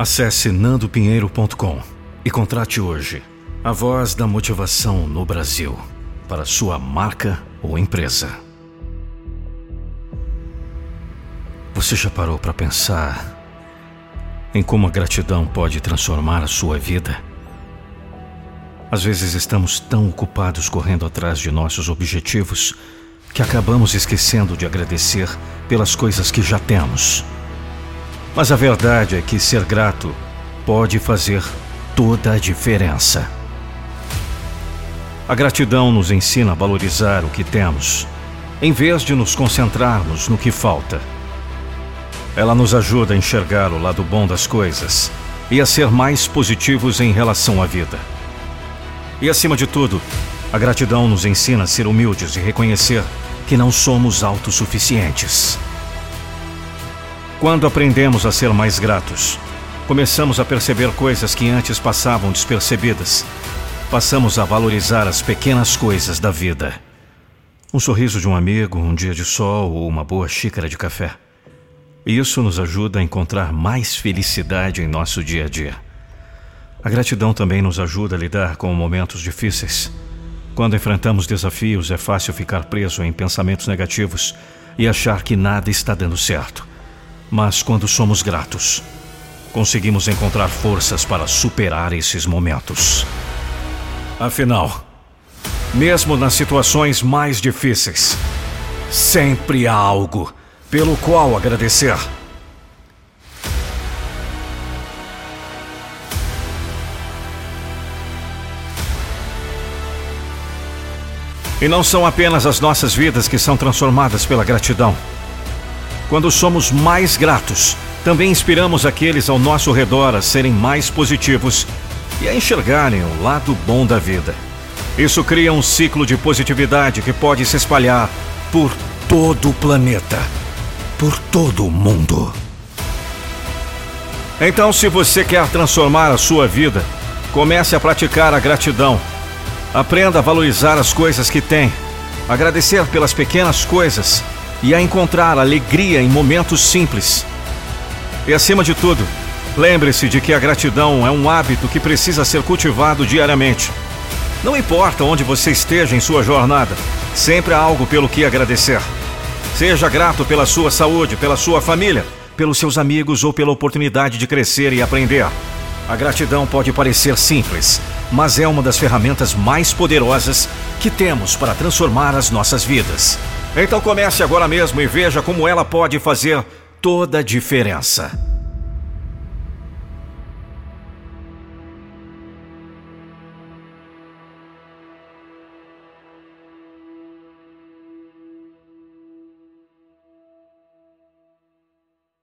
Acesse nandopinheiro.com e contrate hoje a voz da motivação no Brasil para sua marca ou empresa. Você já parou para pensar em como a gratidão pode transformar a sua vida? Às vezes estamos tão ocupados correndo atrás de nossos objetivos que acabamos esquecendo de agradecer pelas coisas que já temos. Mas a verdade é que ser grato pode fazer toda a diferença. A gratidão nos ensina a valorizar o que temos, em vez de nos concentrarmos no que falta. Ela nos ajuda a enxergar o lado bom das coisas e a ser mais positivos em relação à vida. E acima de tudo, a gratidão nos ensina a ser humildes e reconhecer que não somos autossuficientes. Quando aprendemos a ser mais gratos, começamos a perceber coisas que antes passavam despercebidas. Passamos a valorizar as pequenas coisas da vida. Um sorriso de um amigo, um dia de sol ou uma boa xícara de café. Isso nos ajuda a encontrar mais felicidade em nosso dia a dia. A gratidão também nos ajuda a lidar com momentos difíceis. Quando enfrentamos desafios, é fácil ficar preso em pensamentos negativos e achar que nada está dando certo. Mas quando somos gratos, conseguimos encontrar forças para superar esses momentos. Afinal, mesmo nas situações mais difíceis, sempre há algo pelo qual agradecer. E não são apenas as nossas vidas que são transformadas pela gratidão. Quando somos mais gratos, também inspiramos aqueles ao nosso redor a serem mais positivos e a enxergarem o lado bom da vida. Isso cria um ciclo de positividade que pode se espalhar por todo o planeta, por todo o mundo. Então, se você quer transformar a sua vida, comece a praticar a gratidão. Aprenda a valorizar as coisas que tem, agradecer pelas pequenas coisas e a encontrar alegria em momentos simples. E acima de tudo, lembre-se de que a gratidão é um hábito que precisa ser cultivado diariamente. Não importa onde você esteja em sua jornada, sempre há algo pelo que agradecer. Seja grato pela sua saúde, pela sua família, pelos seus amigos ou pela oportunidade de crescer e aprender. A gratidão pode parecer simples, mas é uma das ferramentas mais poderosas que temos para transformar as nossas vidas. Então comece agora mesmo e veja como ela pode fazer toda a diferença.